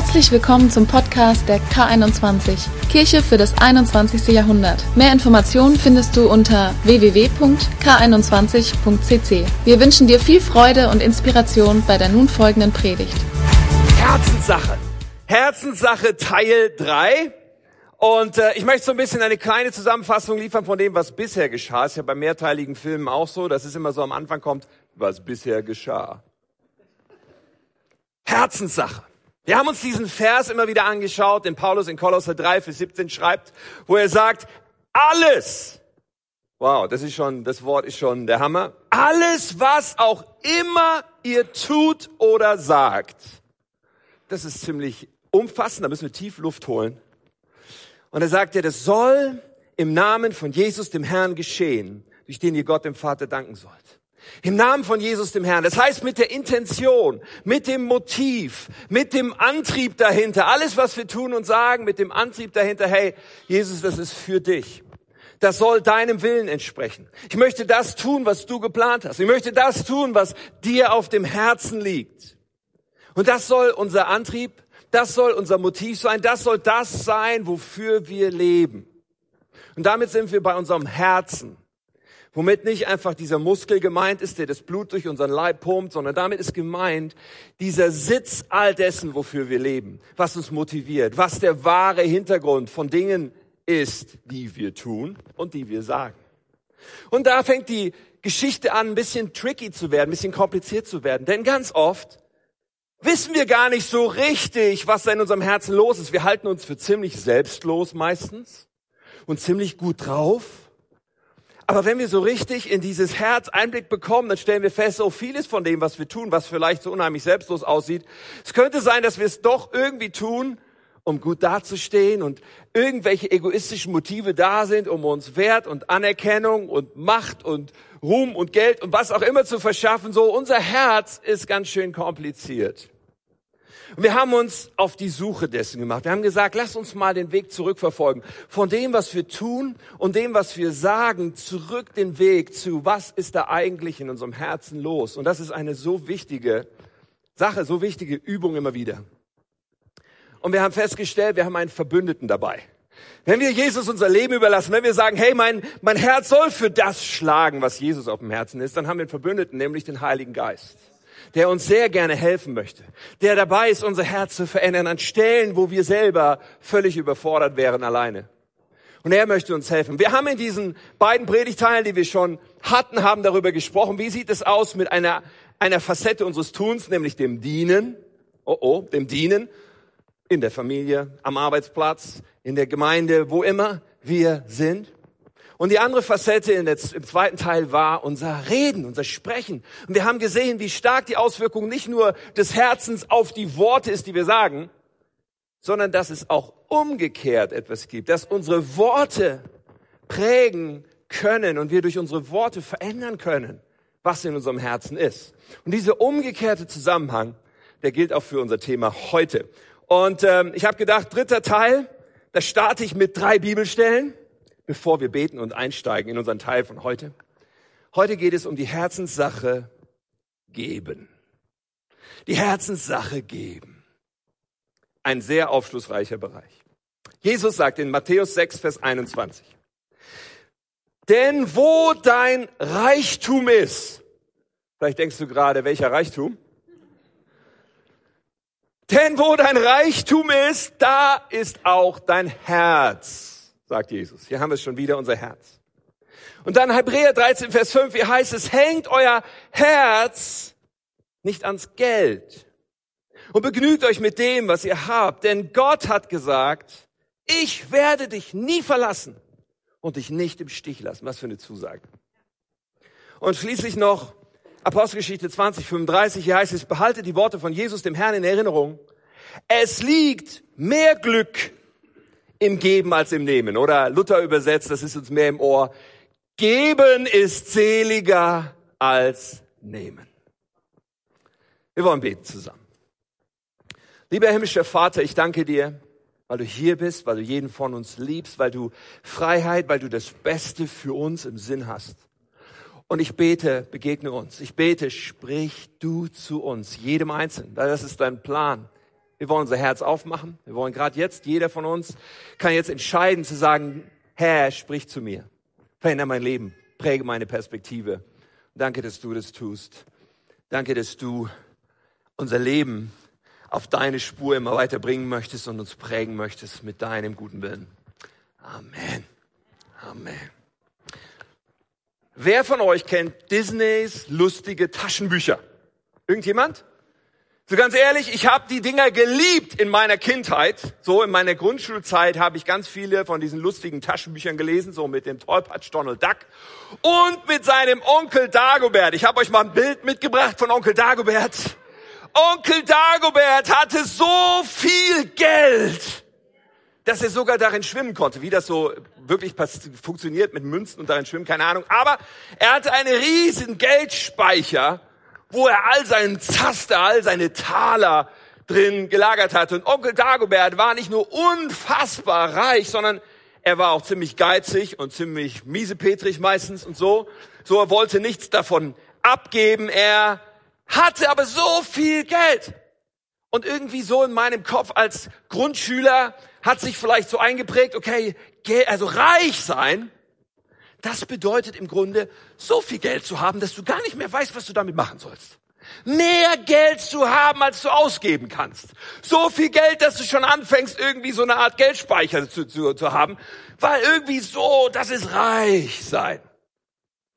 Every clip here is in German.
Herzlich willkommen zum Podcast der K21, Kirche für das 21. Jahrhundert. Mehr Informationen findest du unter www.k21.cc. Wir wünschen dir viel Freude und Inspiration bei der nun folgenden Predigt. Herzenssache. Herzenssache Teil 3. Und äh, ich möchte so ein bisschen eine kleine Zusammenfassung liefern von dem, was bisher geschah. Ist ja bei mehrteiligen Filmen auch so, dass es immer so am Anfang kommt, was bisher geschah. Herzenssache. Wir haben uns diesen Vers immer wieder angeschaut, den Paulus in Kolosser 3, Vers 17 schreibt, wo er sagt, alles, wow, das ist schon, das Wort ist schon der Hammer, alles, was auch immer ihr tut oder sagt. Das ist ziemlich umfassend, da müssen wir tief Luft holen. Und er sagt ja, das soll im Namen von Jesus, dem Herrn, geschehen, durch den ihr Gott dem Vater danken sollt. Im Namen von Jesus dem Herrn. Das heißt mit der Intention, mit dem Motiv, mit dem Antrieb dahinter. Alles, was wir tun und sagen, mit dem Antrieb dahinter. Hey, Jesus, das ist für dich. Das soll deinem Willen entsprechen. Ich möchte das tun, was du geplant hast. Ich möchte das tun, was dir auf dem Herzen liegt. Und das soll unser Antrieb, das soll unser Motiv sein, das soll das sein, wofür wir leben. Und damit sind wir bei unserem Herzen womit nicht einfach dieser Muskel gemeint ist, der das Blut durch unseren Leib pumpt, sondern damit ist gemeint dieser Sitz all dessen, wofür wir leben, was uns motiviert, was der wahre Hintergrund von Dingen ist, die wir tun und die wir sagen. Und da fängt die Geschichte an, ein bisschen tricky zu werden, ein bisschen kompliziert zu werden, denn ganz oft wissen wir gar nicht so richtig, was da in unserem Herzen los ist. Wir halten uns für ziemlich selbstlos meistens und ziemlich gut drauf aber wenn wir so richtig in dieses Herz Einblick bekommen, dann stellen wir fest, so vieles von dem, was wir tun, was vielleicht so unheimlich selbstlos aussieht, es könnte sein, dass wir es doch irgendwie tun, um gut dazustehen und irgendwelche egoistischen Motive da sind, um uns Wert und Anerkennung und Macht und Ruhm und Geld und was auch immer zu verschaffen. So, unser Herz ist ganz schön kompliziert. Und wir haben uns auf die Suche dessen gemacht. Wir haben gesagt, lass uns mal den Weg zurückverfolgen. Von dem, was wir tun und dem, was wir sagen, zurück den Weg zu, was ist da eigentlich in unserem Herzen los? Und das ist eine so wichtige Sache, so wichtige Übung immer wieder. Und wir haben festgestellt, wir haben einen Verbündeten dabei. Wenn wir Jesus unser Leben überlassen, wenn wir sagen, hey, mein, mein Herz soll für das schlagen, was Jesus auf dem Herzen ist, dann haben wir einen Verbündeten, nämlich den Heiligen Geist der uns sehr gerne helfen möchte, der dabei ist, unser Herz zu verändern an Stellen, wo wir selber völlig überfordert wären alleine. Und er möchte uns helfen. Wir haben in diesen beiden Predigteilen, die wir schon hatten, haben darüber gesprochen, wie sieht es aus mit einer, einer Facette unseres Tuns, nämlich dem Dienen. Oh oh, dem Dienen in der Familie, am Arbeitsplatz, in der Gemeinde, wo immer wir sind. Und die andere Facette im zweiten Teil war unser Reden, unser Sprechen. Und wir haben gesehen, wie stark die Auswirkung nicht nur des Herzens auf die Worte ist, die wir sagen, sondern dass es auch umgekehrt etwas gibt, dass unsere Worte prägen können und wir durch unsere Worte verändern können, was in unserem Herzen ist. Und dieser umgekehrte Zusammenhang, der gilt auch für unser Thema heute. Und ähm, ich habe gedacht, dritter Teil, da starte ich mit drei Bibelstellen bevor wir beten und einsteigen in unseren Teil von heute. Heute geht es um die Herzenssache geben. Die Herzenssache geben. Ein sehr aufschlussreicher Bereich. Jesus sagt in Matthäus 6, Vers 21. Denn wo dein Reichtum ist, vielleicht denkst du gerade, welcher Reichtum? Denn wo dein Reichtum ist, da ist auch dein Herz sagt Jesus. Hier haben wir schon wieder unser Herz. Und dann Hebräer 13, Vers 5, wie heißt es, hängt euer Herz nicht ans Geld und begnügt euch mit dem, was ihr habt, denn Gott hat gesagt, ich werde dich nie verlassen und dich nicht im Stich lassen. Was für eine Zusage. Und schließlich noch Apostelgeschichte 20, 35, hier heißt es, behalte die Worte von Jesus, dem Herrn, in Erinnerung. Es liegt mehr Glück im Geben als im Nehmen. Oder Luther übersetzt, das ist uns mehr im Ohr, geben ist seliger als nehmen. Wir wollen beten zusammen. Lieber himmlischer Vater, ich danke dir, weil du hier bist, weil du jeden von uns liebst, weil du Freiheit, weil du das Beste für uns im Sinn hast. Und ich bete, begegne uns. Ich bete, sprich du zu uns, jedem Einzelnen, weil das ist dein Plan Wir wollen unser Herz aufmachen. Wir wollen gerade jetzt, jeder von uns kann jetzt entscheiden zu sagen, Herr, sprich zu mir. Verändere mein Leben. Präge meine Perspektive. Danke, dass du das tust. Danke, dass du unser Leben auf deine Spur immer weiterbringen möchtest und uns prägen möchtest mit deinem guten Willen. Amen. Amen. Wer von euch kennt Disneys lustige Taschenbücher? Irgendjemand? So ganz ehrlich, ich habe die Dinger geliebt in meiner Kindheit. So in meiner Grundschulzeit habe ich ganz viele von diesen lustigen Taschenbüchern gelesen, so mit dem Tollpatsch Donald Duck und mit seinem Onkel Dagobert. Ich habe euch mal ein Bild mitgebracht von Onkel Dagobert. Onkel Dagobert hatte so viel Geld, dass er sogar darin schwimmen konnte. Wie das so wirklich funktioniert mit Münzen und darin schwimmen, keine Ahnung. Aber er hatte einen riesen Geldspeicher wo er all seinen Zaster, all seine Taler drin gelagert hatte. Und Onkel Dagobert war nicht nur unfassbar reich, sondern er war auch ziemlich geizig und ziemlich miesepetrig meistens und so. So, er wollte nichts davon abgeben. Er hatte aber so viel Geld. Und irgendwie so in meinem Kopf als Grundschüler hat sich vielleicht so eingeprägt, okay, also reich sein das bedeutet im Grunde, so viel Geld zu haben, dass du gar nicht mehr weißt, was du damit machen sollst. Mehr Geld zu haben, als du ausgeben kannst. So viel Geld, dass du schon anfängst, irgendwie so eine Art Geldspeicher zu, zu, zu haben. Weil irgendwie so, das ist reich sein.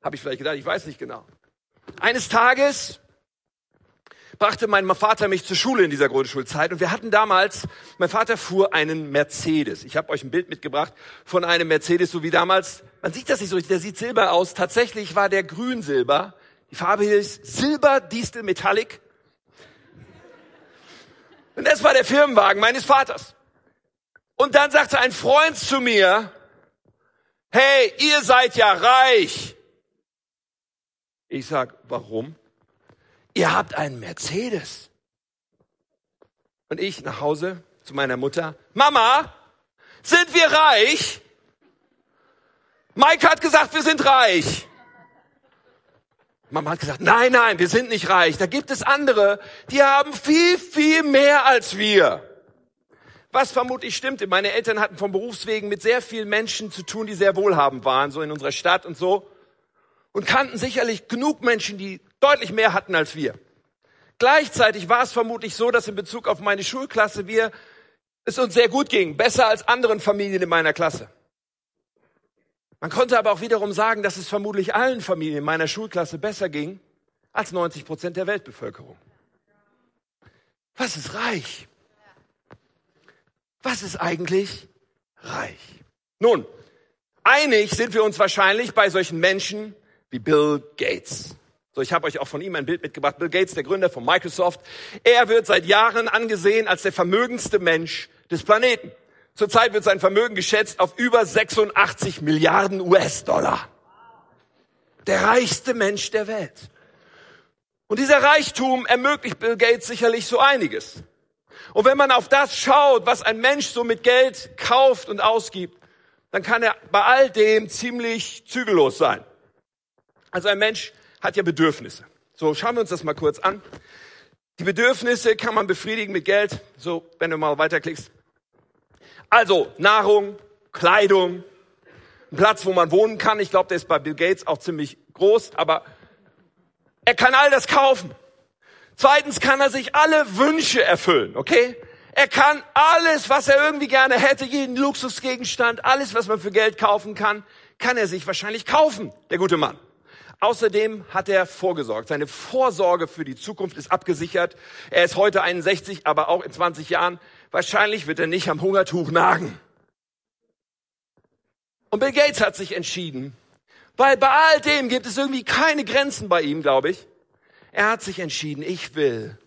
Habe ich vielleicht gedacht, ich weiß nicht genau. Eines Tages brachte mein Vater mich zur Schule in dieser Grundschulzeit und wir hatten damals, mein Vater fuhr einen Mercedes. Ich habe euch ein Bild mitgebracht von einem Mercedes, so wie damals. Man sieht das nicht so richtig, der sieht silber aus. Tatsächlich war der grün-silber. Die Farbe hier ist Silber Distel Metallic. Und das war der Firmenwagen meines Vaters. Und dann sagte ein Freund zu mir, hey, ihr seid ja reich. Ich sag, warum? Ihr habt einen Mercedes. Und ich nach Hause zu meiner Mutter, Mama, sind wir reich? Mike hat gesagt, wir sind reich. Mama hat gesagt, nein, nein, wir sind nicht reich. Da gibt es andere, die haben viel, viel mehr als wir. Was vermutlich stimmte. Meine Eltern hatten vom Berufswegen mit sehr vielen Menschen zu tun, die sehr wohlhabend waren, so in unserer Stadt und so. Und kannten sicherlich genug Menschen, die deutlich mehr hatten als wir. Gleichzeitig war es vermutlich so, dass in Bezug auf meine Schulklasse wir es uns sehr gut ging, besser als anderen Familien in meiner Klasse. Man konnte aber auch wiederum sagen, dass es vermutlich allen Familien in meiner Schulklasse besser ging als 90 Prozent der Weltbevölkerung. Was ist reich? Was ist eigentlich reich? Nun, einig sind wir uns wahrscheinlich bei solchen Menschen wie Bill Gates. So, ich habe euch auch von ihm ein Bild mitgebracht. Bill Gates, der Gründer von Microsoft. Er wird seit Jahren angesehen als der vermögendste Mensch des Planeten. Zurzeit wird sein Vermögen geschätzt auf über 86 Milliarden US-Dollar. Der reichste Mensch der Welt. Und dieser Reichtum ermöglicht Bill Gates sicherlich so einiges. Und wenn man auf das schaut, was ein Mensch so mit Geld kauft und ausgibt, dann kann er bei all dem ziemlich zügellos sein. Also ein Mensch hat ja Bedürfnisse. So, schauen wir uns das mal kurz an. Die Bedürfnisse kann man befriedigen mit Geld. So, wenn du mal weiterklickst. Also, Nahrung, Kleidung, ein Platz, wo man wohnen kann. Ich glaube, der ist bei Bill Gates auch ziemlich groß, aber er kann all das kaufen. Zweitens kann er sich alle Wünsche erfüllen, okay? Er kann alles, was er irgendwie gerne hätte, jeden Luxusgegenstand, alles, was man für Geld kaufen kann, kann er sich wahrscheinlich kaufen, der gute Mann. Außerdem hat er vorgesorgt. Seine Vorsorge für die Zukunft ist abgesichert. Er ist heute 61, aber auch in 20 Jahren. Wahrscheinlich wird er nicht am Hungertuch nagen. Und Bill Gates hat sich entschieden, weil bei all dem gibt es irgendwie keine Grenzen bei ihm, glaube ich. Er hat sich entschieden, ich will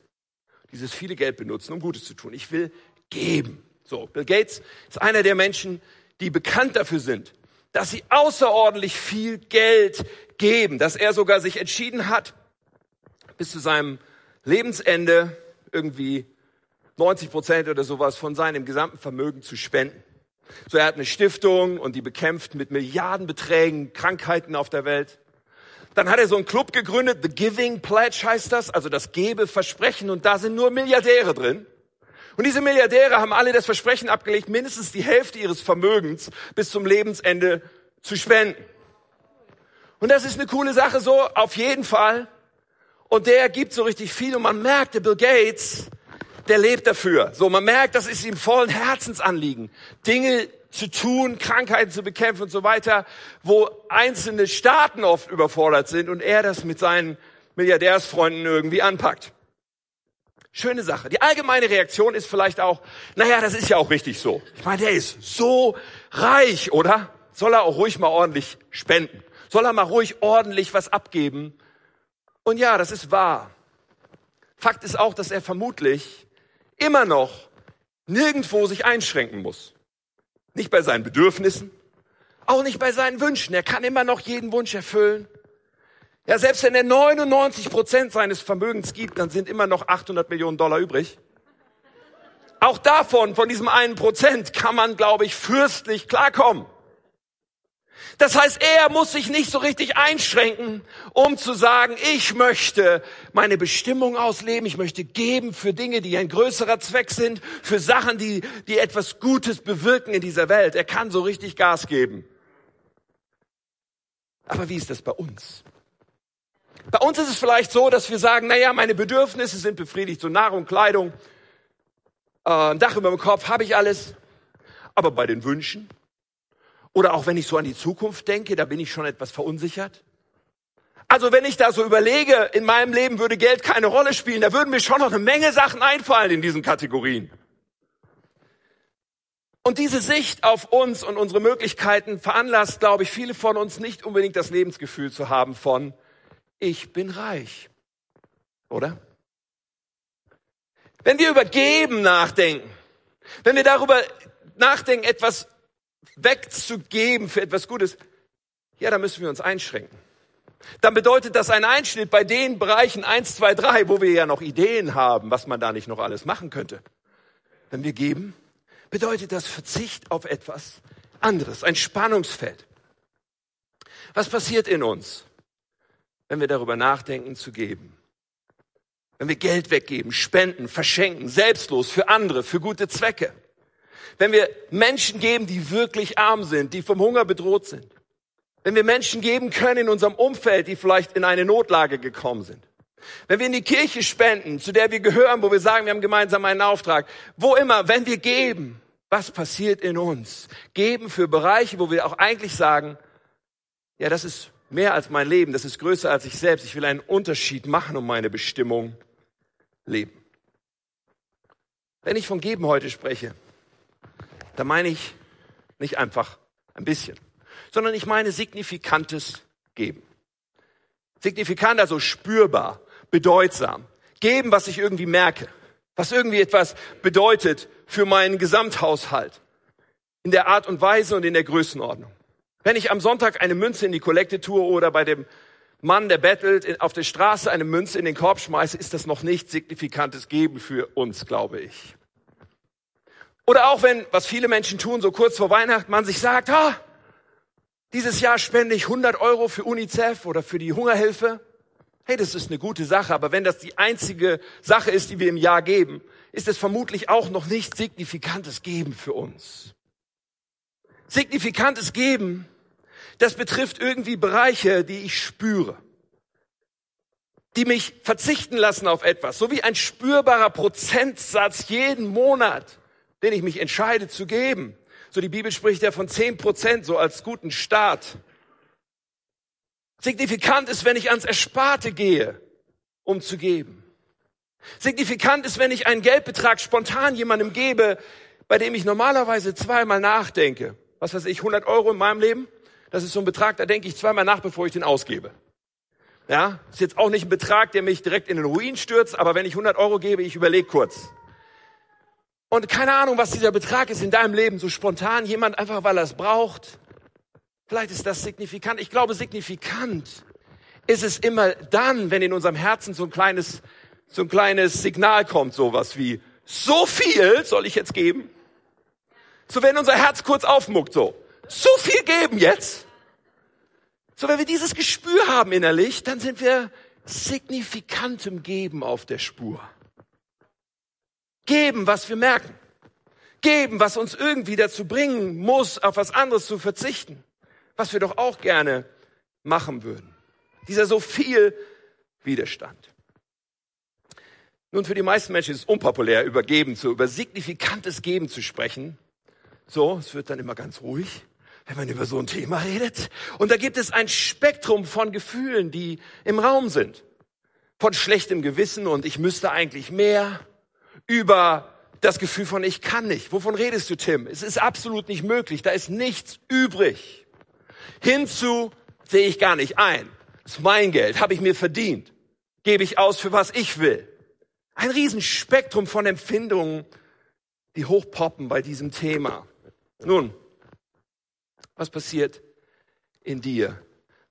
dieses viele Geld benutzen, um Gutes zu tun. Ich will geben. So, Bill Gates ist einer der Menschen, die bekannt dafür sind, dass sie außerordentlich viel Geld geben, dass er sogar sich entschieden hat, bis zu seinem Lebensende irgendwie 90 Prozent oder sowas von seinem gesamten Vermögen zu spenden. So, er hat eine Stiftung und die bekämpft mit Milliardenbeträgen Krankheiten auf der Welt. Dann hat er so einen Club gegründet, The Giving Pledge heißt das, also das Gebeversprechen und da sind nur Milliardäre drin. Und diese Milliardäre haben alle das Versprechen abgelegt, mindestens die Hälfte ihres Vermögens bis zum Lebensende zu spenden. Und das ist eine coole Sache so, auf jeden Fall. Und der gibt so richtig viel und man merkt, der Bill Gates, der lebt dafür. So, man merkt, das ist ihm vollen Herzensanliegen. Dinge zu tun, Krankheiten zu bekämpfen und so weiter, wo einzelne Staaten oft überfordert sind und er das mit seinen Milliardärsfreunden irgendwie anpackt. Schöne Sache. Die allgemeine Reaktion ist vielleicht auch, naja, das ist ja auch richtig so. Ich meine, der ist so reich, oder? Soll er auch ruhig mal ordentlich spenden? Soll er mal ruhig ordentlich was abgeben? Und ja, das ist wahr. Fakt ist auch, dass er vermutlich immer noch nirgendwo sich einschränken muss. Nicht bei seinen Bedürfnissen, auch nicht bei seinen Wünschen. Er kann immer noch jeden Wunsch erfüllen. Ja, selbst wenn er 99 Prozent seines Vermögens gibt, dann sind immer noch 800 Millionen Dollar übrig. Auch davon, von diesem einen Prozent, kann man, glaube ich, fürstlich klarkommen. Das heißt, er muss sich nicht so richtig einschränken, um zu sagen, ich möchte meine Bestimmung ausleben, ich möchte geben für Dinge, die ein größerer Zweck sind, für Sachen, die, die etwas Gutes bewirken in dieser Welt. Er kann so richtig Gas geben. Aber wie ist das bei uns? Bei uns ist es vielleicht so, dass wir sagen, naja, meine Bedürfnisse sind befriedigt, so Nahrung, Kleidung, äh, Dach über dem Kopf, habe ich alles. Aber bei den Wünschen oder auch wenn ich so an die Zukunft denke, da bin ich schon etwas verunsichert. Also wenn ich da so überlege, in meinem Leben würde Geld keine Rolle spielen, da würden mir schon noch eine Menge Sachen einfallen in diesen Kategorien. Und diese Sicht auf uns und unsere Möglichkeiten veranlasst, glaube ich, viele von uns nicht unbedingt das Lebensgefühl zu haben von, ich bin reich. Oder? Wenn wir über Geben nachdenken, wenn wir darüber nachdenken, etwas wegzugeben für etwas Gutes, ja, dann müssen wir uns einschränken. Dann bedeutet das ein Einschnitt bei den Bereichen eins, zwei, drei, wo wir ja noch Ideen haben, was man da nicht noch alles machen könnte. Wenn wir geben, bedeutet das Verzicht auf etwas anderes, ein Spannungsfeld. Was passiert in uns? wenn wir darüber nachdenken zu geben. Wenn wir Geld weggeben, spenden, verschenken, selbstlos für andere, für gute Zwecke. Wenn wir Menschen geben, die wirklich arm sind, die vom Hunger bedroht sind. Wenn wir Menschen geben können in unserem Umfeld, die vielleicht in eine Notlage gekommen sind. Wenn wir in die Kirche spenden, zu der wir gehören, wo wir sagen, wir haben gemeinsam einen Auftrag. Wo immer, wenn wir geben, was passiert in uns? Geben für Bereiche, wo wir auch eigentlich sagen, ja, das ist mehr als mein Leben, das ist größer als ich selbst. Ich will einen Unterschied machen und meine Bestimmung leben. Wenn ich von Geben heute spreche, dann meine ich nicht einfach ein bisschen, sondern ich meine signifikantes Geben. Signifikant, also spürbar, bedeutsam. Geben, was ich irgendwie merke, was irgendwie etwas bedeutet für meinen Gesamthaushalt. In der Art und Weise und in der Größenordnung. Wenn ich am Sonntag eine Münze in die Kollekte tue oder bei dem Mann, der bettelt, auf der Straße eine Münze in den Korb schmeiße, ist das noch nicht signifikantes Geben für uns, glaube ich. Oder auch wenn, was viele Menschen tun, so kurz vor Weihnachten, man sich sagt, ah, dieses Jahr spende ich 100 Euro für UNICEF oder für die Hungerhilfe. Hey, das ist eine gute Sache, aber wenn das die einzige Sache ist, die wir im Jahr geben, ist es vermutlich auch noch nicht signifikantes Geben für uns. Signifikantes Geben das betrifft irgendwie Bereiche, die ich spüre, die mich verzichten lassen auf etwas, so wie ein spürbarer Prozentsatz jeden Monat, den ich mich entscheide zu geben. So die Bibel spricht ja von zehn Prozent so als guten Start. Signifikant ist, wenn ich ans Ersparte gehe, um zu geben. Signifikant ist, wenn ich einen Geldbetrag spontan jemandem gebe, bei dem ich normalerweise zweimal nachdenke. Was weiß ich, 100 Euro in meinem Leben? Das ist so ein Betrag, da denke ich zweimal nach, bevor ich den ausgebe. Ja, ist jetzt auch nicht ein Betrag, der mich direkt in den Ruin stürzt, aber wenn ich 100 Euro gebe, ich überlege kurz. Und keine Ahnung, was dieser Betrag ist in deinem Leben, so spontan, jemand einfach, weil er es braucht. Vielleicht ist das signifikant. Ich glaube, signifikant ist es immer dann, wenn in unserem Herzen so ein kleines, so ein kleines Signal kommt, sowas wie, so viel soll ich jetzt geben? So wenn unser Herz kurz aufmuckt, so so viel geben jetzt. So, wenn wir dieses Gespür haben innerlich, dann sind wir signifikantem Geben auf der Spur. Geben, was wir merken. Geben, was uns irgendwie dazu bringen muss, auf was anderes zu verzichten. Was wir doch auch gerne machen würden. Dieser so viel Widerstand. Nun, für die meisten Menschen ist es unpopulär, über Geben zu, über signifikantes Geben zu sprechen. So, es wird dann immer ganz ruhig, wenn man über so ein Thema redet. Und da gibt es ein Spektrum von Gefühlen, die im Raum sind. Von schlechtem Gewissen und ich müsste eigentlich mehr, über das Gefühl von ich kann nicht. Wovon redest du, Tim? Es ist absolut nicht möglich. Da ist nichts übrig. Hinzu sehe ich gar nicht ein. Das ist mein Geld, habe ich mir verdient. Gebe ich aus für was ich will. Ein Riesenspektrum von Empfindungen, die hochpoppen bei diesem Thema. Nun, was passiert in dir,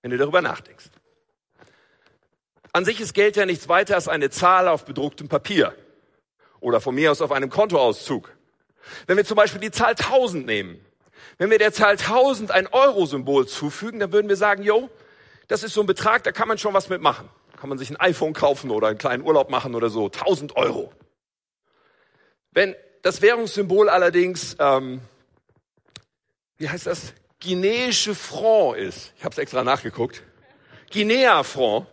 wenn du darüber nachdenkst? An sich ist Geld ja nichts weiter als eine Zahl auf bedrucktem Papier oder von mir aus auf einem Kontoauszug. Wenn wir zum Beispiel die Zahl 1000 nehmen, wenn wir der Zahl 1000 ein Euro-Symbol zufügen, dann würden wir sagen, jo, das ist so ein Betrag, da kann man schon was mitmachen kann man sich ein iPhone kaufen oder einen kleinen Urlaub machen oder so. 1000 Euro. Wenn das Währungssymbol allerdings, ähm, wie heißt das, guineische Franc ist, ich habe es extra nachgeguckt, Guinea-Franc,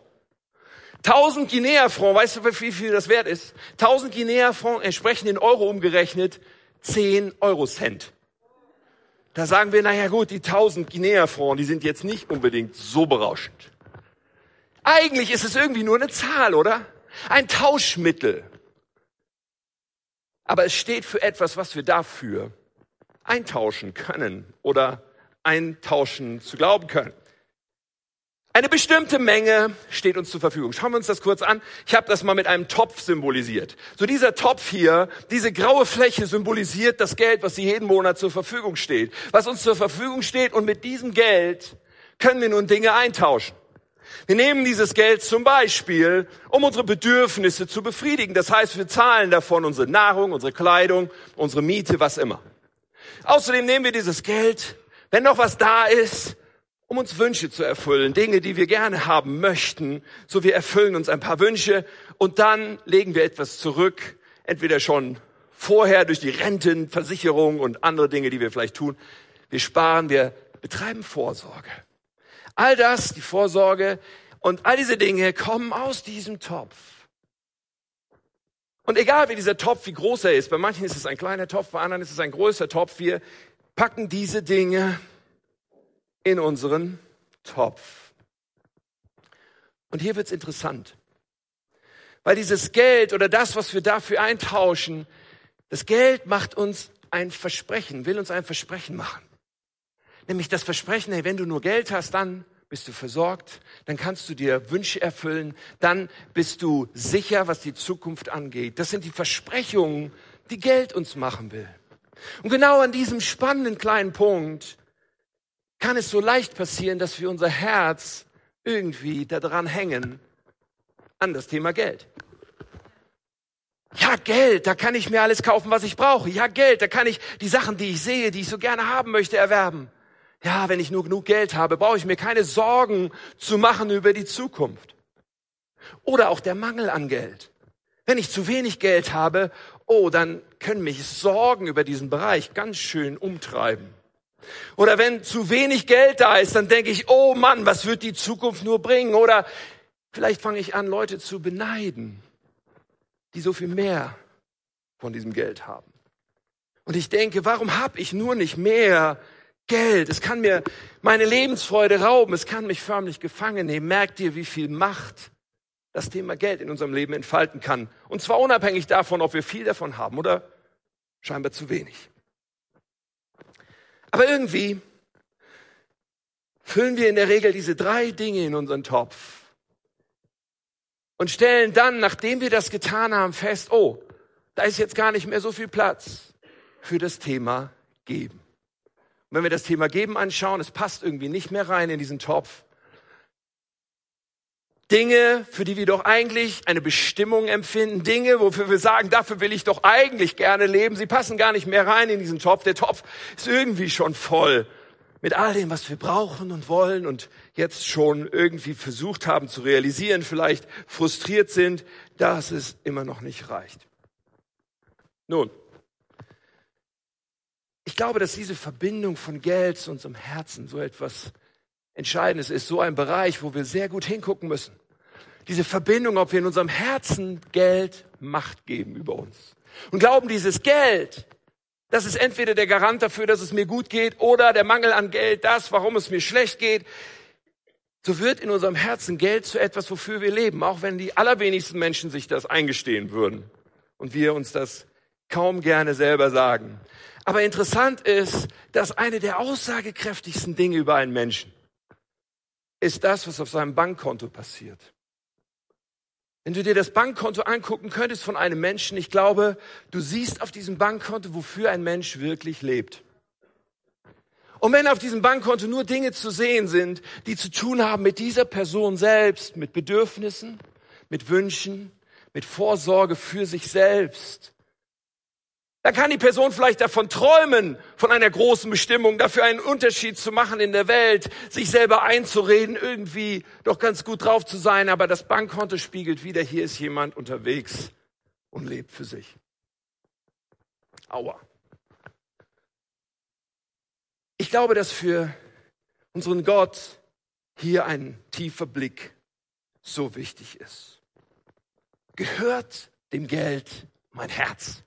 1000 Guinea-Franc, weißt du, wie viel das wert ist? 1000 Guinea-Franc entsprechen in Euro umgerechnet 10 Euro-Cent. Da sagen wir, naja gut, die 1000 Guinea-Franc, die sind jetzt nicht unbedingt so berauschend. Eigentlich ist es irgendwie nur eine Zahl, oder? Ein Tauschmittel. Aber es steht für etwas, was wir dafür eintauschen können oder eintauschen zu glauben können. Eine bestimmte Menge steht uns zur Verfügung. Schauen wir uns das kurz an. Ich habe das mal mit einem Topf symbolisiert. So dieser Topf hier, diese graue Fläche symbolisiert das Geld, was jeden Monat zur Verfügung steht. Was uns zur Verfügung steht und mit diesem Geld können wir nun Dinge eintauschen. Wir nehmen dieses Geld zum Beispiel, um unsere Bedürfnisse zu befriedigen. Das heißt, wir zahlen davon unsere Nahrung, unsere Kleidung, unsere Miete, was immer. Außerdem nehmen wir dieses Geld, wenn noch was da ist, um uns Wünsche zu erfüllen, Dinge, die wir gerne haben möchten. So wir erfüllen uns ein paar Wünsche und dann legen wir etwas zurück, entweder schon vorher durch die Rentenversicherung und andere Dinge, die wir vielleicht tun. Wir sparen, wir betreiben Vorsorge. All das, die Vorsorge und all diese Dinge kommen aus diesem Topf. Und egal wie dieser Topf, wie groß er ist, bei manchen ist es ein kleiner Topf, bei anderen ist es ein größer Topf, wir packen diese Dinge in unseren Topf. Und hier wird's interessant. Weil dieses Geld oder das, was wir dafür eintauschen, das Geld macht uns ein Versprechen, will uns ein Versprechen machen. Nämlich das Versprechen, hey, wenn du nur Geld hast, dann bist du versorgt, dann kannst du dir Wünsche erfüllen, dann bist du sicher, was die Zukunft angeht. Das sind die Versprechungen, die Geld uns machen will. Und genau an diesem spannenden kleinen Punkt kann es so leicht passieren, dass wir unser Herz irgendwie daran hängen, an das Thema Geld. Ja, Geld, da kann ich mir alles kaufen, was ich brauche. Ja, Geld, da kann ich die Sachen, die ich sehe, die ich so gerne haben möchte, erwerben ja, wenn ich nur genug Geld habe, brauche ich mir keine Sorgen zu machen über die Zukunft. Oder auch der Mangel an Geld. Wenn ich zu wenig Geld habe, oh, dann können mich Sorgen über diesen Bereich ganz schön umtreiben. Oder wenn zu wenig Geld da ist, dann denke ich, oh Mann, was wird die Zukunft nur bringen? Oder vielleicht fange ich an, Leute zu beneiden, die so viel mehr von diesem Geld haben. Und ich denke, warum habe ich nur nicht mehr Geld. Es kann mir meine Lebensfreude rauben. Es kann mich förmlich gefangen nehmen. Merkt ihr, wie viel Macht das Thema Geld in unserem Leben entfalten kann? Und zwar unabhängig davon, ob wir viel davon haben oder scheinbar zu wenig. Aber irgendwie füllen wir in der Regel diese drei Dinge in unseren Topf und stellen dann, nachdem wir das getan haben, fest, oh, da ist jetzt gar nicht mehr so viel Platz für das Thema Geben. Und wenn wir das Thema Geben anschauen, es passt irgendwie nicht mehr rein in diesen Topf. Dinge, für die wir doch eigentlich eine Bestimmung empfinden, Dinge, wofür wir sagen, dafür will ich doch eigentlich gerne leben, sie passen gar nicht mehr rein in diesen Topf. Der Topf ist irgendwie schon voll mit all dem, was wir brauchen und wollen und jetzt schon irgendwie versucht haben zu realisieren, vielleicht frustriert sind, dass es immer noch nicht reicht. Nun, ich glaube, dass diese Verbindung von Geld zu unserem Herzen so etwas Entscheidendes ist, so ein Bereich, wo wir sehr gut hingucken müssen. Diese Verbindung, ob wir in unserem Herzen Geld Macht geben über uns. Und glauben, dieses Geld, das ist entweder der Garant dafür, dass es mir gut geht, oder der Mangel an Geld, das, warum es mir schlecht geht. So wird in unserem Herzen Geld zu etwas, wofür wir leben, auch wenn die allerwenigsten Menschen sich das eingestehen würden und wir uns das kaum gerne selber sagen. Aber interessant ist, dass eine der aussagekräftigsten Dinge über einen Menschen ist das, was auf seinem Bankkonto passiert. Wenn du dir das Bankkonto angucken könntest von einem Menschen, ich glaube, du siehst auf diesem Bankkonto, wofür ein Mensch wirklich lebt. Und wenn auf diesem Bankkonto nur Dinge zu sehen sind, die zu tun haben mit dieser Person selbst, mit Bedürfnissen, mit Wünschen, mit Vorsorge für sich selbst, da kann die Person vielleicht davon träumen, von einer großen Bestimmung, dafür einen Unterschied zu machen in der Welt, sich selber einzureden, irgendwie doch ganz gut drauf zu sein, aber das Bankkonto spiegelt wieder, hier ist jemand unterwegs und lebt für sich. Aua. Ich glaube, dass für unseren Gott hier ein tiefer Blick so wichtig ist. Gehört dem Geld mein Herz?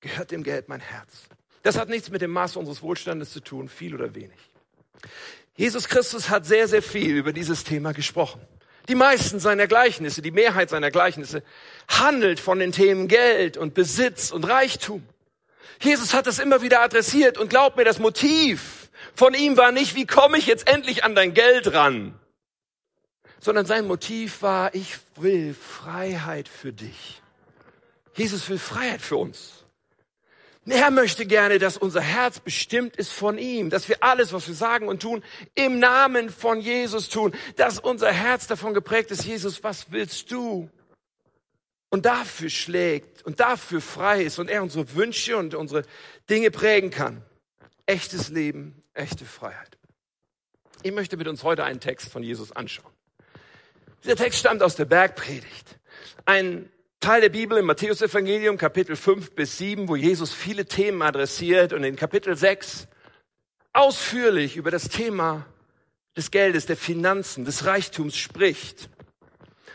Gehört dem Geld mein Herz. Das hat nichts mit dem Maß unseres Wohlstandes zu tun, viel oder wenig. Jesus Christus hat sehr, sehr viel über dieses Thema gesprochen. Die meisten seiner Gleichnisse, die Mehrheit seiner Gleichnisse handelt von den Themen Geld und Besitz und Reichtum. Jesus hat das immer wieder adressiert und glaubt mir, das Motiv von ihm war nicht, wie komme ich jetzt endlich an dein Geld ran, sondern sein Motiv war, ich will Freiheit für dich. Jesus will Freiheit für uns. Er möchte gerne, dass unser Herz bestimmt ist von ihm, dass wir alles, was wir sagen und tun, im Namen von Jesus tun, dass unser Herz davon geprägt ist, Jesus, was willst du? Und dafür schlägt und dafür frei ist und er unsere Wünsche und unsere Dinge prägen kann. Echtes Leben, echte Freiheit. Ich möchte mit uns heute einen Text von Jesus anschauen. Dieser Text stammt aus der Bergpredigt. Ein Teil der Bibel im Matthäusevangelium, Kapitel 5 bis 7, wo Jesus viele Themen adressiert und in Kapitel 6 ausführlich über das Thema des Geldes, der Finanzen, des Reichtums spricht.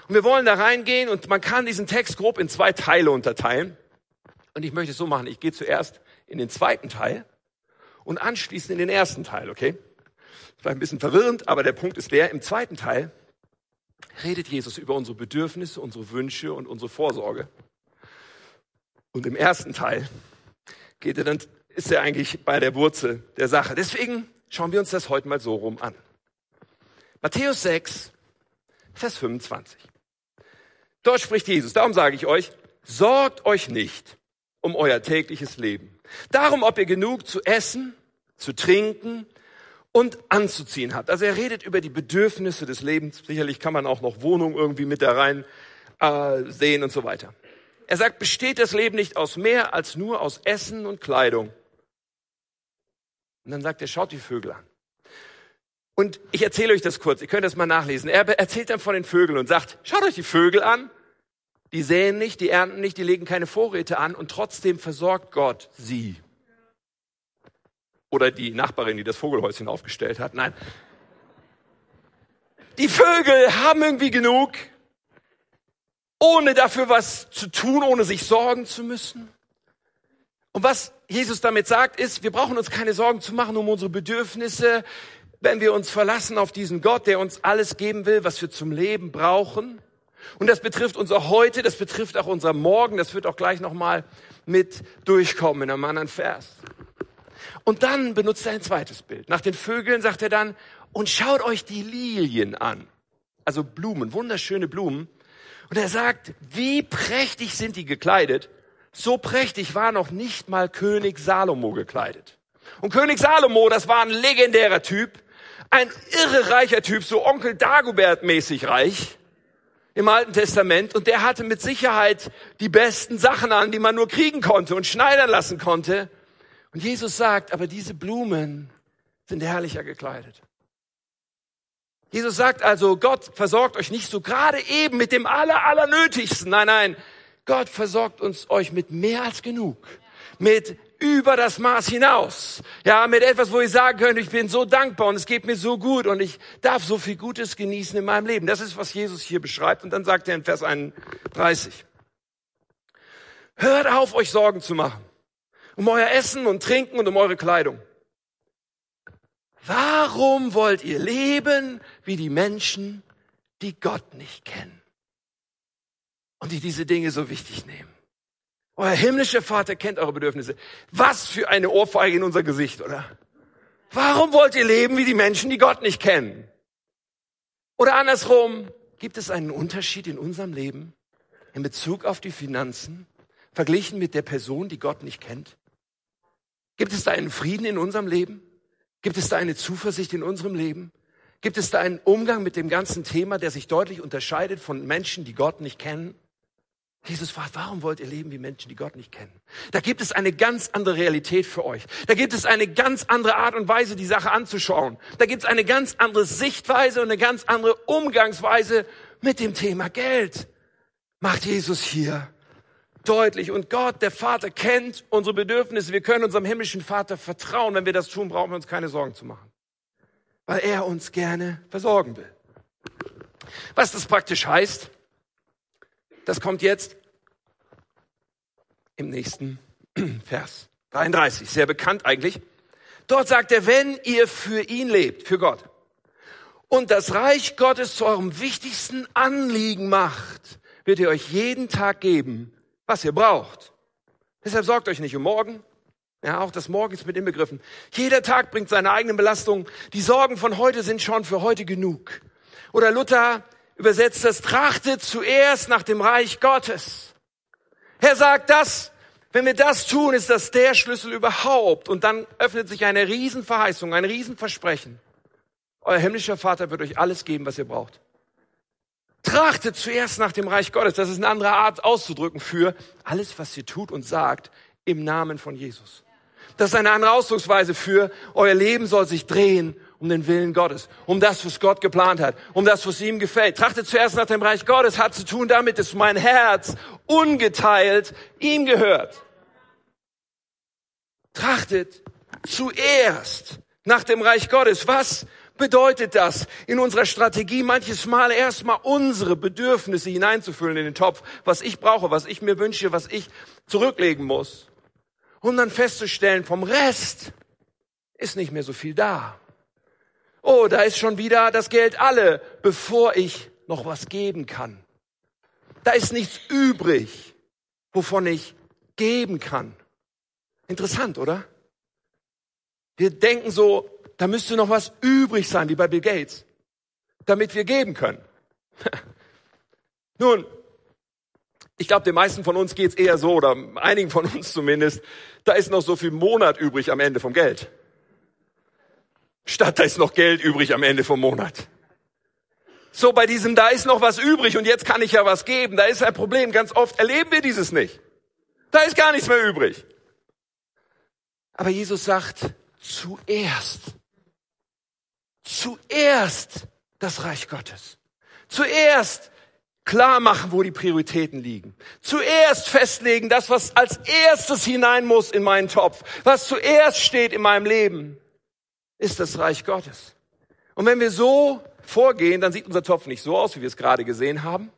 Und wir wollen da reingehen und man kann diesen Text grob in zwei Teile unterteilen. Und ich möchte es so machen, ich gehe zuerst in den zweiten Teil und anschließend in den ersten Teil, okay? Vielleicht ein bisschen verwirrend, aber der Punkt ist der, im zweiten Teil redet Jesus über unsere Bedürfnisse, unsere Wünsche und unsere Vorsorge. Und im ersten Teil geht er dann, ist er eigentlich bei der Wurzel der Sache. Deswegen schauen wir uns das heute mal so rum an. Matthäus 6, Vers 25. Dort spricht Jesus. Darum sage ich euch, sorgt euch nicht um euer tägliches Leben. Darum, ob ihr genug zu essen, zu trinken und anzuziehen hat. Also er redet über die Bedürfnisse des Lebens. Sicherlich kann man auch noch Wohnung irgendwie mit da rein äh, sehen und so weiter. Er sagt, besteht das Leben nicht aus mehr als nur aus Essen und Kleidung? Und dann sagt er, schaut die Vögel an. Und ich erzähle euch das kurz, ihr könnt das mal nachlesen. Er erzählt dann von den Vögeln und sagt, schaut euch die Vögel an. Die säen nicht, die ernten nicht, die legen keine Vorräte an und trotzdem versorgt Gott sie. Oder die Nachbarin, die das Vogelhäuschen aufgestellt hat. Nein. Die Vögel haben irgendwie genug, ohne dafür was zu tun, ohne sich sorgen zu müssen. Und was Jesus damit sagt, ist, wir brauchen uns keine Sorgen zu machen um unsere Bedürfnisse, wenn wir uns verlassen auf diesen Gott, der uns alles geben will, was wir zum Leben brauchen. Und das betrifft unser Heute, das betrifft auch unser Morgen, das wird auch gleich nochmal mit durchkommen in einem anderen Vers. Und dann benutzt er ein zweites Bild. Nach den Vögeln sagt er dann, und schaut euch die Lilien an. Also Blumen, wunderschöne Blumen. Und er sagt, wie prächtig sind die gekleidet. So prächtig war noch nicht mal König Salomo gekleidet. Und König Salomo, das war ein legendärer Typ, ein irre reicher Typ, so Onkel Dagobert mäßig reich im Alten Testament. Und der hatte mit Sicherheit die besten Sachen an, die man nur kriegen konnte und schneidern lassen konnte. Und Jesus sagt, aber diese Blumen sind herrlicher gekleidet. Jesus sagt also, Gott versorgt euch nicht so gerade eben mit dem aller, allernötigsten. Nein, nein. Gott versorgt uns euch mit mehr als genug. Mit über das Maß hinaus. Ja, mit etwas, wo ich sagen könnte, ich bin so dankbar und es geht mir so gut und ich darf so viel Gutes genießen in meinem Leben. Das ist, was Jesus hier beschreibt. Und dann sagt er in Vers 31. Hört auf, euch Sorgen zu machen. Um euer Essen und Trinken und um eure Kleidung. Warum wollt ihr leben wie die Menschen, die Gott nicht kennen? Und die diese Dinge so wichtig nehmen. Euer himmlischer Vater kennt eure Bedürfnisse. Was für eine Ohrfeige in unser Gesicht, oder? Warum wollt ihr leben wie die Menschen, die Gott nicht kennen? Oder andersrum, gibt es einen Unterschied in unserem Leben in Bezug auf die Finanzen, verglichen mit der Person, die Gott nicht kennt? Gibt es da einen Frieden in unserem Leben? Gibt es da eine Zuversicht in unserem Leben? Gibt es da einen Umgang mit dem ganzen Thema, der sich deutlich unterscheidet von Menschen, die Gott nicht kennen? Jesus fragt, warum wollt ihr leben wie Menschen, die Gott nicht kennen? Da gibt es eine ganz andere Realität für euch. Da gibt es eine ganz andere Art und Weise, die Sache anzuschauen. Da gibt es eine ganz andere Sichtweise und eine ganz andere Umgangsweise mit dem Thema Geld. Macht Jesus hier deutlich. Und Gott, der Vater, kennt unsere Bedürfnisse. Wir können unserem himmlischen Vater vertrauen. Wenn wir das tun, brauchen wir uns keine Sorgen zu machen. Weil er uns gerne versorgen will. Was das praktisch heißt, das kommt jetzt im nächsten Vers 33, sehr bekannt eigentlich. Dort sagt er, wenn ihr für ihn lebt, für Gott, und das Reich Gottes zu eurem wichtigsten Anliegen macht, wird er euch jeden Tag geben, was ihr braucht. Deshalb sorgt euch nicht um morgen. Ja, auch das Morgen ist mit inbegriffen. Jeder Tag bringt seine eigenen Belastungen. Die Sorgen von heute sind schon für heute genug. Oder Luther übersetzt das, trachtet zuerst nach dem Reich Gottes. Er sagt das, wenn wir das tun, ist das der Schlüssel überhaupt. Und dann öffnet sich eine Riesenverheißung, ein Riesenversprechen. Euer himmlischer Vater wird euch alles geben, was ihr braucht. Trachtet zuerst nach dem Reich Gottes. Das ist eine andere Art auszudrücken für alles, was ihr tut und sagt im Namen von Jesus. Das ist eine andere Ausdrucksweise für euer Leben soll sich drehen um den Willen Gottes, um das, was Gott geplant hat, um das, was ihm gefällt. Trachtet zuerst nach dem Reich Gottes, hat zu tun damit, dass mein Herz ungeteilt ihm gehört. Trachtet zuerst nach dem Reich Gottes. Was bedeutet das in unserer Strategie manches Mal erstmal unsere Bedürfnisse hineinzufüllen in den Topf, was ich brauche, was ich mir wünsche, was ich zurücklegen muss, um dann festzustellen, vom Rest ist nicht mehr so viel da oh, da ist schon wieder das Geld alle, bevor ich noch was geben kann. Da ist nichts übrig, wovon ich geben kann. Interessant, oder? Wir denken so, da müsste noch was übrig sein, wie bei Bill Gates, damit wir geben können. Nun, ich glaube, den meisten von uns geht's eher so, oder einigen von uns zumindest, da ist noch so viel Monat übrig am Ende vom Geld statt da ist noch Geld übrig am Ende vom Monat. So bei diesem, da ist noch was übrig und jetzt kann ich ja was geben, da ist ein Problem. Ganz oft erleben wir dieses nicht. Da ist gar nichts mehr übrig. Aber Jesus sagt, zuerst, zuerst das Reich Gottes. Zuerst klar machen, wo die Prioritäten liegen. Zuerst festlegen, das, was als erstes hinein muss in meinen Topf, was zuerst steht in meinem Leben ist das Reich Gottes. Und wenn wir so vorgehen, dann sieht unser Topf nicht so aus, wie wir es gerade gesehen haben,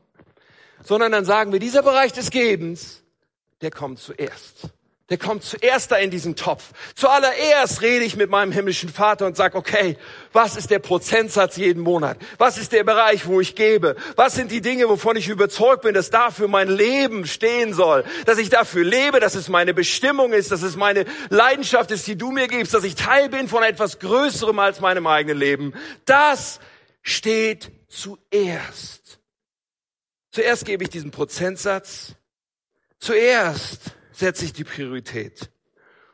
sondern dann sagen wir, dieser Bereich des Gebens, der kommt zuerst. Der kommt zuerst da in diesen Topf. Zuallererst rede ich mit meinem himmlischen Vater und sage, okay, was ist der Prozentsatz jeden Monat? Was ist der Bereich, wo ich gebe? Was sind die Dinge, wovon ich überzeugt bin, dass dafür mein Leben stehen soll? Dass ich dafür lebe, dass es meine Bestimmung ist, dass es meine Leidenschaft ist, die du mir gibst, dass ich Teil bin von etwas Größerem als meinem eigenen Leben. Das steht zuerst. Zuerst gebe ich diesen Prozentsatz. Zuerst setze ich die Priorität.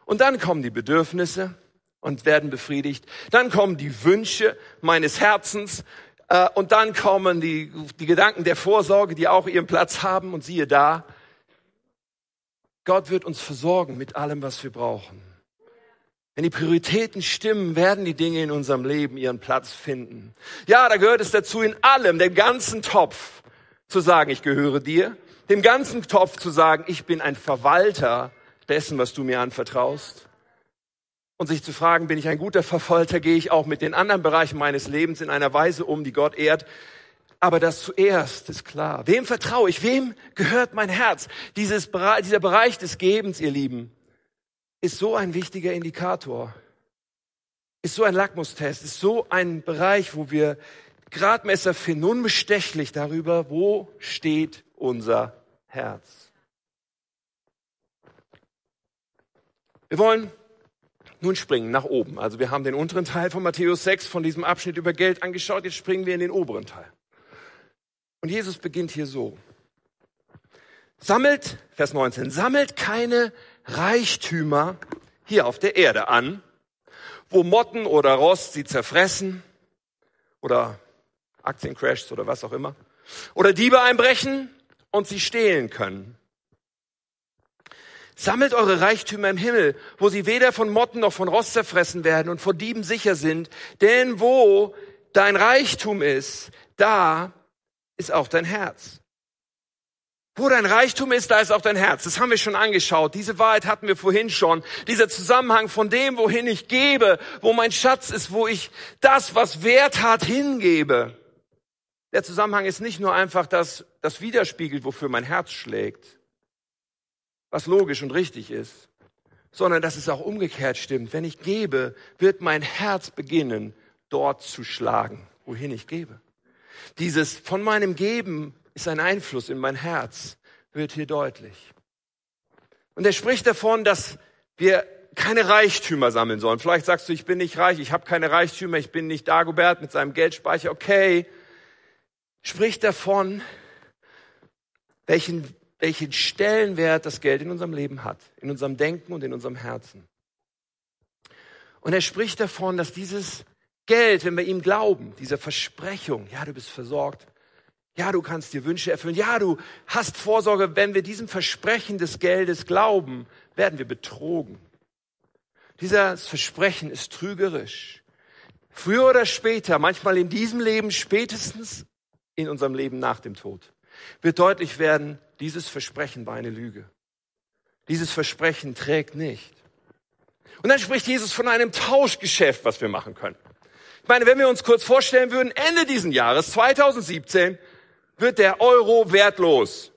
Und dann kommen die Bedürfnisse und werden befriedigt. Dann kommen die Wünsche meines Herzens äh, und dann kommen die, die Gedanken der Vorsorge, die auch ihren Platz haben. Und siehe da, Gott wird uns versorgen mit allem, was wir brauchen. Wenn die Prioritäten stimmen, werden die Dinge in unserem Leben ihren Platz finden. Ja, da gehört es dazu, in allem, den ganzen Topf, zu sagen, ich gehöre dir, dem ganzen Topf zu sagen, ich bin ein Verwalter dessen, was du mir anvertraust. Und sich zu fragen, bin ich ein guter Verwalter, gehe ich auch mit den anderen Bereichen meines Lebens in einer Weise um, die Gott ehrt. Aber das zuerst ist klar. Wem vertraue ich? Wem gehört mein Herz? Dieses, dieser Bereich des Gebens, ihr Lieben, ist so ein wichtiger Indikator. Ist so ein Lackmustest. Ist so ein Bereich, wo wir Gradmesser finden, unbestechlich darüber, wo steht unser Herz. Wir wollen nun springen nach oben. Also wir haben den unteren Teil von Matthäus 6 von diesem Abschnitt über Geld angeschaut. Jetzt springen wir in den oberen Teil. Und Jesus beginnt hier so. Sammelt, Vers 19, sammelt keine Reichtümer hier auf der Erde an, wo Motten oder Rost sie zerfressen oder Aktiencrashs oder was auch immer. Oder Diebe einbrechen und sie stehlen können. Sammelt eure Reichtümer im Himmel, wo sie weder von Motten noch von Rost zerfressen werden und vor Dieben sicher sind. Denn wo dein Reichtum ist, da ist auch dein Herz. Wo dein Reichtum ist, da ist auch dein Herz. Das haben wir schon angeschaut. Diese Wahrheit hatten wir vorhin schon. Dieser Zusammenhang von dem, wohin ich gebe, wo mein Schatz ist, wo ich das, was Wert hat, hingebe. Der Zusammenhang ist nicht nur einfach das, das widerspiegelt, wofür mein Herz schlägt, was logisch und richtig ist, sondern dass es auch umgekehrt stimmt. Wenn ich gebe, wird mein Herz beginnen, dort zu schlagen, wohin ich gebe. Dieses von meinem Geben ist ein Einfluss in mein Herz, wird hier deutlich. Und er spricht davon, dass wir keine Reichtümer sammeln sollen. Vielleicht sagst du, ich bin nicht reich, ich habe keine Reichtümer, ich bin nicht Dagobert mit seinem Geldspeicher. Okay, spricht davon, welchen welchen Stellenwert das Geld in unserem Leben hat, in unserem Denken und in unserem Herzen. Und er spricht davon, dass dieses Geld, wenn wir ihm glauben, dieser Versprechung, ja, du bist versorgt, ja, du kannst dir Wünsche erfüllen, ja, du hast Vorsorge, wenn wir diesem Versprechen des Geldes glauben, werden wir betrogen. Dieses Versprechen ist trügerisch. Früher oder später, manchmal in diesem Leben, spätestens in unserem Leben nach dem Tod, wird deutlich werden, dieses Versprechen war eine Lüge. Dieses Versprechen trägt nicht. Und dann spricht Jesus von einem Tauschgeschäft, was wir machen können. Ich meine, wenn wir uns kurz vorstellen würden, Ende diesen Jahres, 2017, wird der Euro wertlos.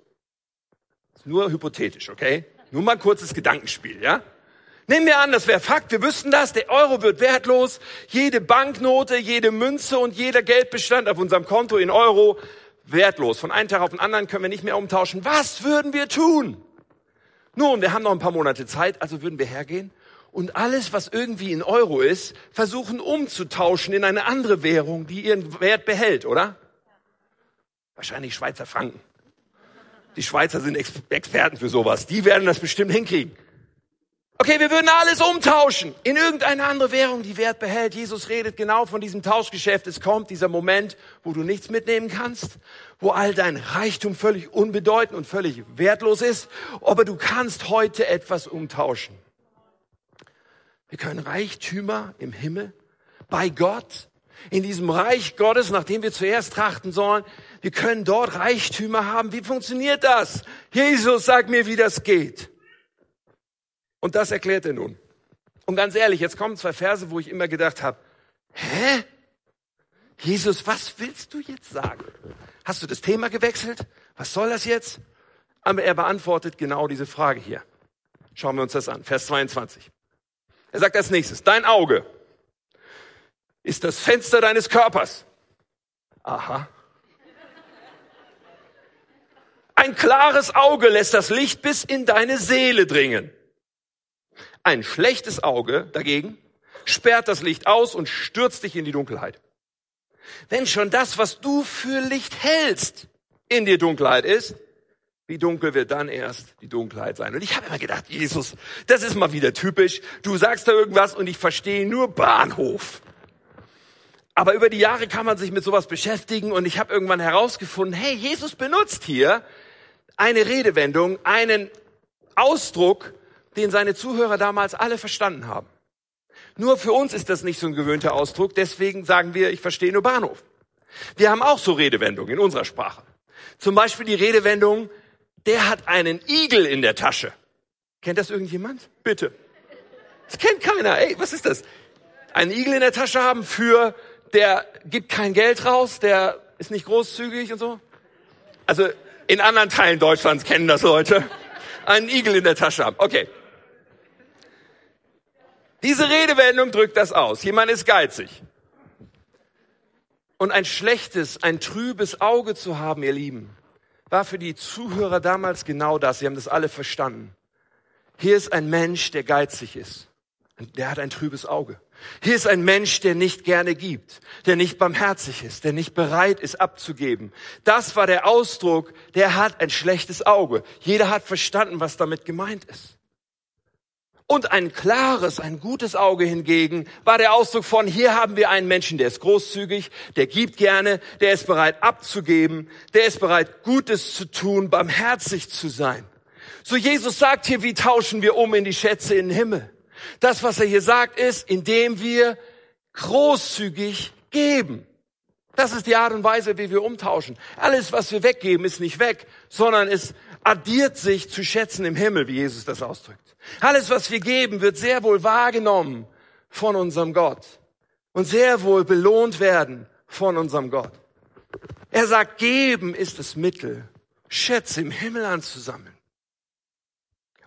Nur hypothetisch, okay? Nur mal ein kurzes Gedankenspiel, ja? Nehmen wir an, das wäre Fakt, wir wüssten das, der Euro wird wertlos, jede Banknote, jede Münze und jeder Geldbestand auf unserem Konto in Euro wertlos. Von einem Tag auf den anderen können wir nicht mehr umtauschen. Was würden wir tun? Nun, wir haben noch ein paar Monate Zeit, also würden wir hergehen und alles, was irgendwie in Euro ist, versuchen umzutauschen in eine andere Währung, die ihren Wert behält, oder? Wahrscheinlich Schweizer Franken. Die Schweizer sind Ex Experten für sowas. Die werden das bestimmt hinkriegen. Okay, wir würden alles umtauschen in irgendeine andere Währung, die Wert behält. Jesus redet genau von diesem Tauschgeschäft. Es kommt dieser Moment, wo du nichts mitnehmen kannst, wo all dein Reichtum völlig unbedeutend und völlig wertlos ist, aber du kannst heute etwas umtauschen. Wir können Reichtümer im Himmel bei Gott, in diesem Reich Gottes, nach dem wir zuerst trachten sollen, wir können dort Reichtümer haben. Wie funktioniert das? Jesus, sag mir, wie das geht. Und das erklärt er nun. Und ganz ehrlich, jetzt kommen zwei Verse, wo ich immer gedacht habe, hä? Jesus, was willst du jetzt sagen? Hast du das Thema gewechselt? Was soll das jetzt? Aber er beantwortet genau diese Frage hier. Schauen wir uns das an. Vers 22. Er sagt als nächstes, dein Auge ist das Fenster deines Körpers. Aha. Ein klares Auge lässt das Licht bis in deine Seele dringen. Ein schlechtes Auge dagegen sperrt das Licht aus und stürzt dich in die Dunkelheit. Wenn schon das, was du für Licht hältst, in dir Dunkelheit ist, wie dunkel wird dann erst die Dunkelheit sein? Und ich habe immer gedacht, Jesus, das ist mal wieder typisch. Du sagst da irgendwas und ich verstehe nur Bahnhof. Aber über die Jahre kann man sich mit sowas beschäftigen und ich habe irgendwann herausgefunden, hey, Jesus benutzt hier eine Redewendung, einen Ausdruck, den seine Zuhörer damals alle verstanden haben. Nur für uns ist das nicht so ein gewöhnter Ausdruck, deswegen sagen wir, ich verstehe nur Bahnhof. Wir haben auch so Redewendungen in unserer Sprache. Zum Beispiel die Redewendung, der hat einen Igel in der Tasche. Kennt das irgendjemand? Bitte. Das kennt keiner. Ey, was ist das? Einen Igel in der Tasche haben für, der gibt kein Geld raus, der ist nicht großzügig und so. Also in anderen Teilen Deutschlands kennen das Leute. Einen Igel in der Tasche haben. Okay. Diese Redewendung drückt das aus. Jemand ist geizig. Und ein schlechtes, ein trübes Auge zu haben, ihr Lieben, war für die Zuhörer damals genau das. Sie haben das alle verstanden. Hier ist ein Mensch, der geizig ist. Der hat ein trübes Auge. Hier ist ein Mensch, der nicht gerne gibt, der nicht barmherzig ist, der nicht bereit ist abzugeben. Das war der Ausdruck, der hat ein schlechtes Auge. Jeder hat verstanden, was damit gemeint ist. Und ein klares, ein gutes Auge hingegen war der Ausdruck von, hier haben wir einen Menschen, der ist großzügig, der gibt gerne, der ist bereit abzugeben, der ist bereit, Gutes zu tun, barmherzig zu sein. So Jesus sagt hier, wie tauschen wir um in die Schätze in den Himmel? Das, was er hier sagt, ist, indem wir großzügig geben. Das ist die Art und Weise, wie wir umtauschen. Alles, was wir weggeben, ist nicht weg, sondern es addiert sich zu Schätzen im Himmel, wie Jesus das ausdrückt. Alles, was wir geben, wird sehr wohl wahrgenommen von unserem Gott und sehr wohl belohnt werden von unserem Gott. Er sagt, geben ist das Mittel, Schätze im Himmel anzusammeln.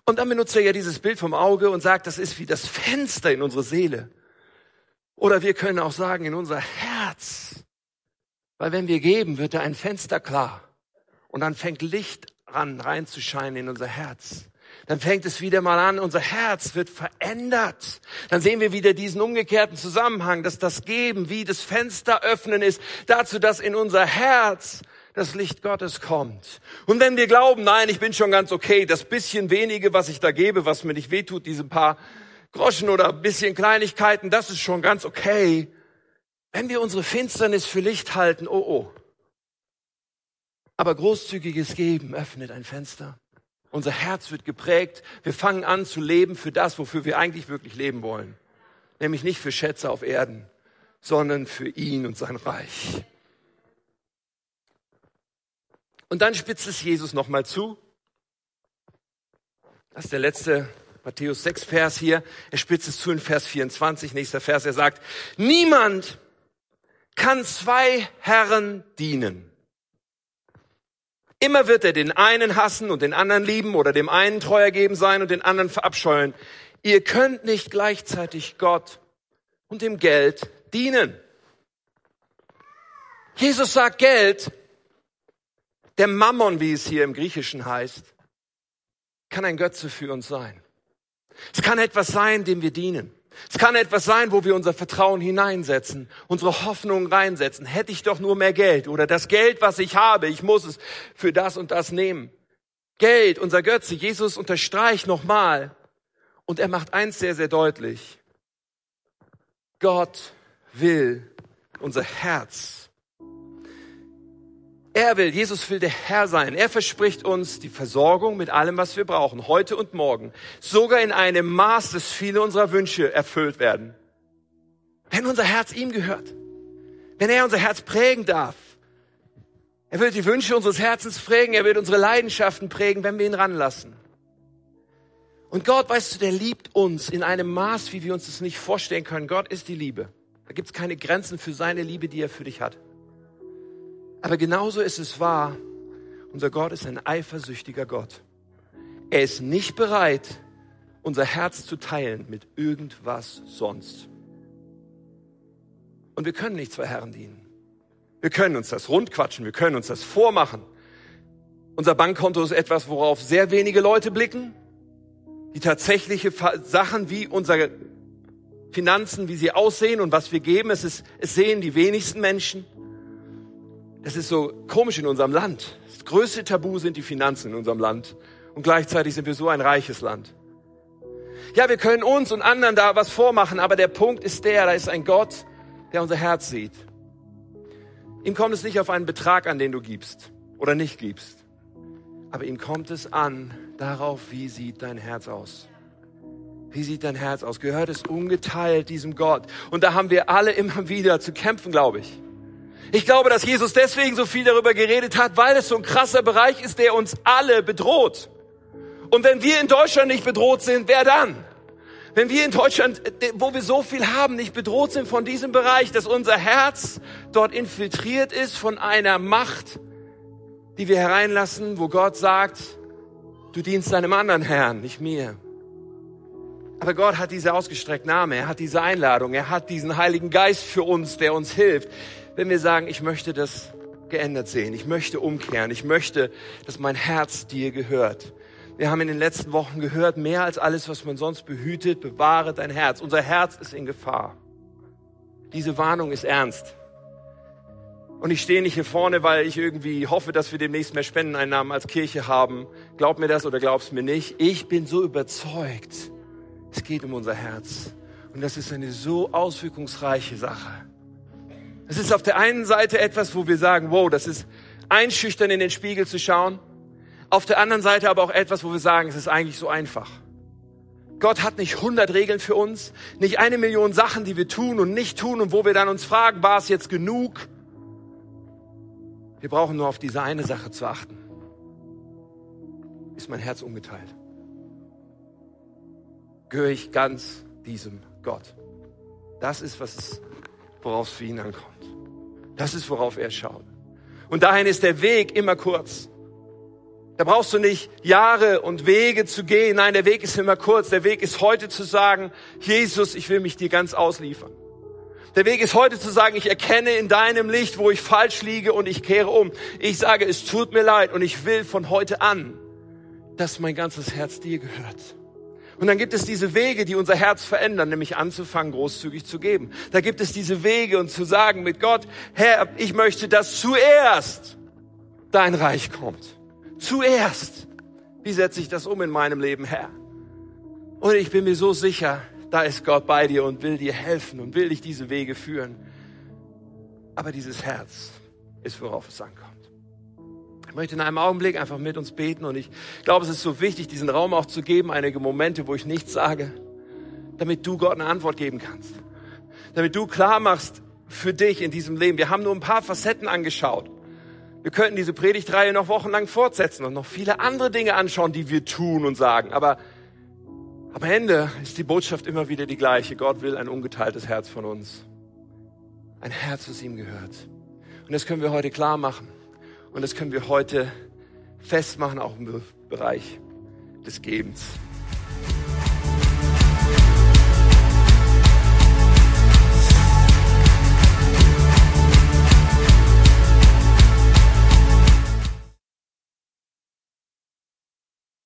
Und dann benutzt er ja dieses Bild vom Auge und sagt, das ist wie das Fenster in unsere Seele. Oder wir können auch sagen, in unser Herz. Weil wenn wir geben, wird da ein Fenster klar. Und dann fängt Licht an, reinzuscheinen in unser Herz. Dann fängt es wieder mal an, unser Herz wird verändert. Dann sehen wir wieder diesen umgekehrten Zusammenhang, dass das Geben wie das Fenster öffnen ist, dazu, dass in unser Herz das Licht Gottes kommt. Und wenn wir glauben, nein, ich bin schon ganz okay, das bisschen wenige, was ich da gebe, was mir nicht wehtut, diese paar Groschen oder bisschen Kleinigkeiten, das ist schon ganz okay. Wenn wir unsere Finsternis für Licht halten, oh oh. Aber großzügiges Geben öffnet ein Fenster. Unser Herz wird geprägt. Wir fangen an zu leben für das, wofür wir eigentlich wirklich leben wollen. Nämlich nicht für Schätze auf Erden, sondern für ihn und sein Reich. Und dann spitzt es Jesus nochmal zu. Das ist der letzte Matthäus 6 Vers hier. Er spitzt es zu in Vers 24, nächster Vers. Er sagt, niemand kann zwei Herren dienen. Immer wird er den einen hassen und den anderen lieben oder dem einen treuer geben sein und den anderen verabscheuen. Ihr könnt nicht gleichzeitig Gott und dem Geld dienen. Jesus sagt, Geld der Mammon, wie es hier im Griechischen heißt, kann ein Götze für uns sein. Es kann etwas sein, dem wir dienen. Es kann etwas sein, wo wir unser Vertrauen hineinsetzen, unsere Hoffnung reinsetzen. Hätte ich doch nur mehr Geld oder das Geld, was ich habe, ich muss es für das und das nehmen. Geld, unser Götze. Jesus unterstreicht nochmal und er macht eins sehr, sehr deutlich. Gott will unser Herz er will, Jesus will der Herr sein. Er verspricht uns die Versorgung mit allem, was wir brauchen, heute und morgen. Sogar in einem Maß, dass viele unserer Wünsche erfüllt werden. Wenn unser Herz ihm gehört. Wenn er unser Herz prägen darf. Er wird die Wünsche unseres Herzens prägen. Er wird unsere Leidenschaften prägen, wenn wir ihn ranlassen. Und Gott, weißt du, der liebt uns in einem Maß, wie wir uns das nicht vorstellen können. Gott ist die Liebe. Da gibt es keine Grenzen für seine Liebe, die er für dich hat. Aber genauso ist es wahr, unser Gott ist ein eifersüchtiger Gott. Er ist nicht bereit, unser Herz zu teilen mit irgendwas sonst. Und wir können nicht zwei Herren dienen. Wir können uns das rundquatschen, wir können uns das vormachen. Unser Bankkonto ist etwas, worauf sehr wenige Leute blicken. Die tatsächliche Sachen wie unsere Finanzen, wie sie aussehen und was wir geben, es, ist, es sehen die wenigsten Menschen. Das ist so komisch in unserem Land. Das größte Tabu sind die Finanzen in unserem Land. Und gleichzeitig sind wir so ein reiches Land. Ja, wir können uns und anderen da was vormachen, aber der Punkt ist der, da ist ein Gott, der unser Herz sieht. Ihm kommt es nicht auf einen Betrag an, den du gibst oder nicht gibst. Aber ihm kommt es an darauf, wie sieht dein Herz aus. Wie sieht dein Herz aus? Gehört es ungeteilt diesem Gott? Und da haben wir alle immer wieder zu kämpfen, glaube ich. Ich glaube, dass Jesus deswegen so viel darüber geredet hat, weil es so ein krasser Bereich ist, der uns alle bedroht. Und wenn wir in Deutschland nicht bedroht sind, wer dann? Wenn wir in Deutschland, wo wir so viel haben, nicht bedroht sind von diesem Bereich, dass unser Herz dort infiltriert ist von einer Macht, die wir hereinlassen, wo Gott sagt, du dienst deinem anderen Herrn, nicht mir. Aber Gott hat diese ausgestreckte Name, er hat diese Einladung, er hat diesen Heiligen Geist für uns, der uns hilft. Wenn wir sagen, ich möchte das geändert sehen, ich möchte umkehren, ich möchte, dass mein Herz dir gehört. Wir haben in den letzten Wochen gehört, mehr als alles, was man sonst behütet, bewahre dein Herz. Unser Herz ist in Gefahr. Diese Warnung ist ernst. Und ich stehe nicht hier vorne, weil ich irgendwie hoffe, dass wir demnächst mehr Spendeneinnahmen als Kirche haben. Glaub mir das oder glaub's mir nicht. Ich bin so überzeugt, es geht um unser Herz. Und das ist eine so auswirkungsreiche Sache. Es ist auf der einen Seite etwas, wo wir sagen, wow, das ist einschüchtern in den Spiegel zu schauen. Auf der anderen Seite aber auch etwas, wo wir sagen, es ist eigentlich so einfach. Gott hat nicht hundert Regeln für uns, nicht eine Million Sachen, die wir tun und nicht tun und wo wir dann uns fragen, war es jetzt genug? Wir brauchen nur auf diese eine Sache zu achten. Ist mein Herz ungeteilt? Gehöre ich ganz diesem Gott? Das ist, was es, worauf es für ihn ankommt. Das ist, worauf er schaut. Und dahin ist der Weg immer kurz. Da brauchst du nicht Jahre und Wege zu gehen. Nein, der Weg ist immer kurz. Der Weg ist heute zu sagen, Jesus, ich will mich dir ganz ausliefern. Der Weg ist heute zu sagen, ich erkenne in deinem Licht, wo ich falsch liege und ich kehre um. Ich sage, es tut mir leid und ich will von heute an, dass mein ganzes Herz dir gehört. Und dann gibt es diese Wege, die unser Herz verändern, nämlich anzufangen, großzügig zu geben. Da gibt es diese Wege und zu sagen mit Gott, Herr, ich möchte, dass zuerst dein Reich kommt. Zuerst. Wie setze ich das um in meinem Leben, Herr? Und ich bin mir so sicher, da ist Gott bei dir und will dir helfen und will dich diese Wege führen. Aber dieses Herz ist, worauf es ankommt. Ich möchte in einem Augenblick einfach mit uns beten und ich glaube, es ist so wichtig, diesen Raum auch zu geben, einige Momente, wo ich nichts sage, damit du Gott eine Antwort geben kannst. Damit du klar machst für dich in diesem Leben. Wir haben nur ein paar Facetten angeschaut. Wir könnten diese Predigtreihe noch wochenlang fortsetzen und noch viele andere Dinge anschauen, die wir tun und sagen. Aber am Ende ist die Botschaft immer wieder die gleiche. Gott will ein ungeteiltes Herz von uns. Ein Herz, das ihm gehört. Und das können wir heute klar machen. Und das können wir heute festmachen, auch im Bereich des Gebens.